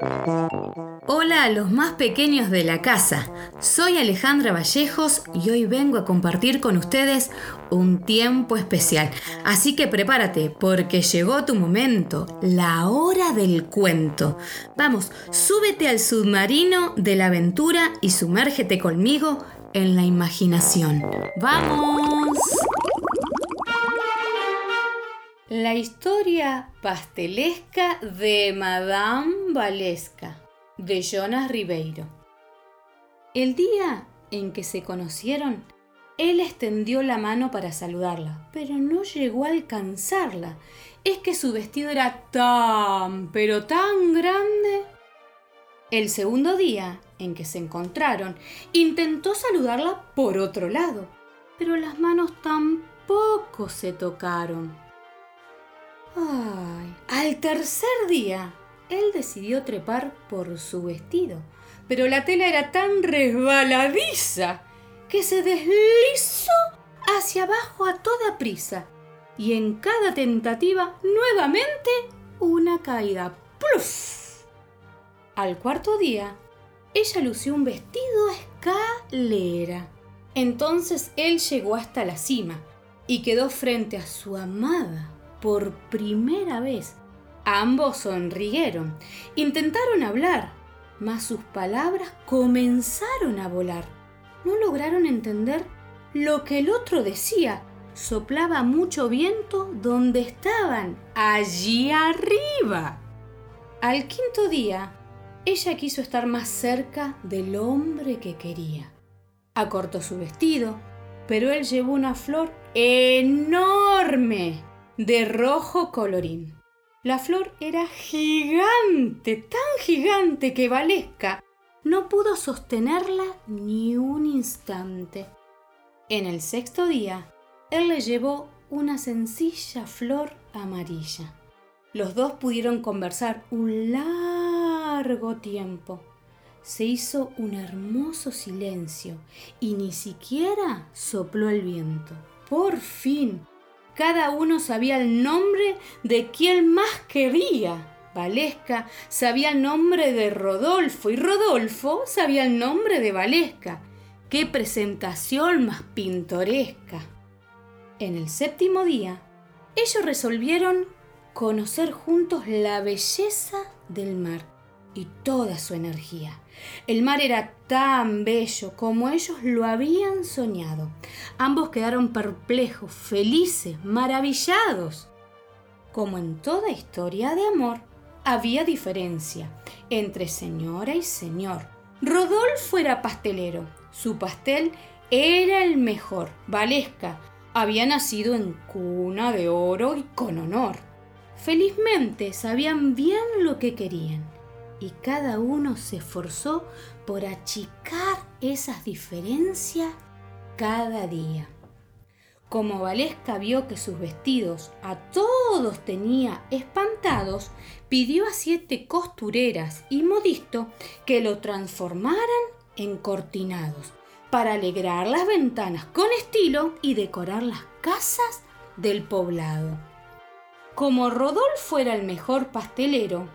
Hola a los más pequeños de la casa. Soy Alejandra Vallejos y hoy vengo a compartir con ustedes un tiempo especial. Así que prepárate porque llegó tu momento, la hora del cuento. Vamos, súbete al submarino de la aventura y sumérgete conmigo en la imaginación. ¡Vamos! La historia pastelesca de Madame Valesca de Jonas Ribeiro. El día en que se conocieron, él extendió la mano para saludarla, pero no llegó a alcanzarla. Es que su vestido era tan, pero tan grande. El segundo día en que se encontraron, intentó saludarla por otro lado, pero las manos tampoco se tocaron. Al tercer día, él decidió trepar por su vestido, pero la tela era tan resbaladiza que se deslizó hacia abajo a toda prisa y en cada tentativa nuevamente una caída. ¡Pluf! Al cuarto día, ella lució un vestido escalera. Entonces él llegó hasta la cima y quedó frente a su amada por primera vez. Ambos sonrieron, intentaron hablar, mas sus palabras comenzaron a volar. No lograron entender lo que el otro decía. Soplaba mucho viento donde estaban, allí arriba. Al quinto día, ella quiso estar más cerca del hombre que quería. Acortó su vestido, pero él llevó una flor enorme de rojo colorín. La flor era gigante, tan gigante que Valesca no pudo sostenerla ni un instante. En el sexto día, él le llevó una sencilla flor amarilla. Los dos pudieron conversar un largo tiempo. Se hizo un hermoso silencio y ni siquiera sopló el viento. Por fin cada uno sabía el nombre de quien más quería. Valesca sabía el nombre de Rodolfo y Rodolfo sabía el nombre de Valesca. ¡Qué presentación más pintoresca! En el séptimo día, ellos resolvieron conocer juntos la belleza del mar y toda su energía. El mar era tan bello como ellos lo habían soñado. Ambos quedaron perplejos, felices, maravillados. Como en toda historia de amor, había diferencia entre señora y señor. Rodolfo era pastelero. Su pastel era el mejor. Valesca había nacido en cuna de oro y con honor. Felizmente sabían bien lo que querían y cada uno se esforzó por achicar esas diferencias cada día. Como Valesca vio que sus vestidos a todos tenía espantados, pidió a siete costureras y modisto que lo transformaran en cortinados para alegrar las ventanas con estilo y decorar las casas del poblado. Como Rodolfo era el mejor pastelero,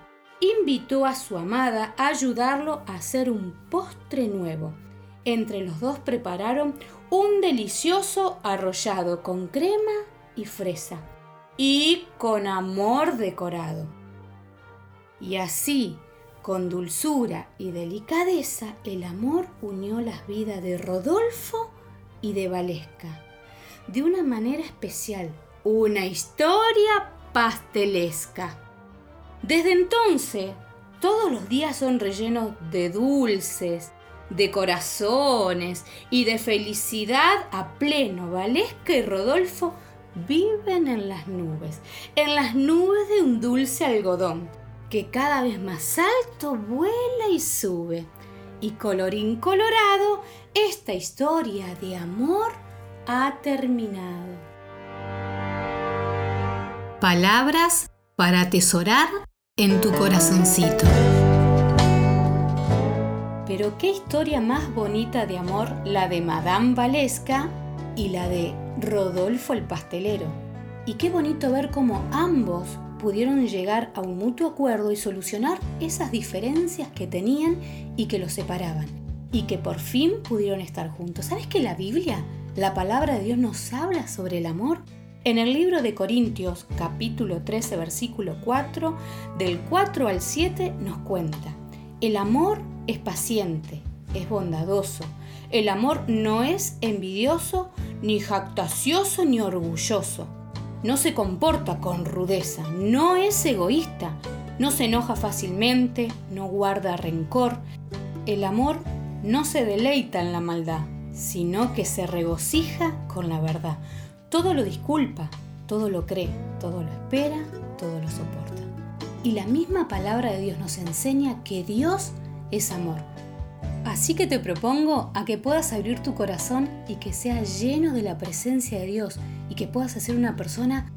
invitó a su amada a ayudarlo a hacer un postre nuevo. Entre los dos prepararon un delicioso arrollado con crema y fresa y con amor decorado. Y así, con dulzura y delicadeza, el amor unió las vidas de Rodolfo y de Valesca. De una manera especial, una historia pastelesca. Desde entonces, todos los días son rellenos de dulces, de corazones y de felicidad a pleno. Valesca y Rodolfo viven en las nubes, en las nubes de un dulce algodón que cada vez más alto vuela y sube. Y colorín colorado, esta historia de amor ha terminado. Palabras para atesorar en tu corazoncito. Pero qué historia más bonita de amor la de Madame Valesca y la de Rodolfo el pastelero. Y qué bonito ver cómo ambos pudieron llegar a un mutuo acuerdo y solucionar esas diferencias que tenían y que los separaban, y que por fin pudieron estar juntos. ¿Sabes que la Biblia, la palabra de Dios nos habla sobre el amor? En el libro de Corintios capítulo 13 versículo 4, del 4 al 7 nos cuenta, el amor es paciente, es bondadoso, el amor no es envidioso, ni jactacioso, ni orgulloso. No se comporta con rudeza, no es egoísta, no se enoja fácilmente, no guarda rencor. El amor no se deleita en la maldad, sino que se regocija con la verdad. Todo lo disculpa, todo lo cree, todo lo espera, todo lo soporta. Y la misma palabra de Dios nos enseña que Dios es amor. Así que te propongo a que puedas abrir tu corazón y que sea lleno de la presencia de Dios y que puedas ser una persona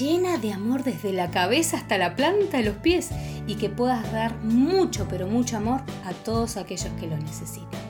llena de amor desde la cabeza hasta la planta de los pies y que puedas dar mucho, pero mucho amor a todos aquellos que lo necesitan.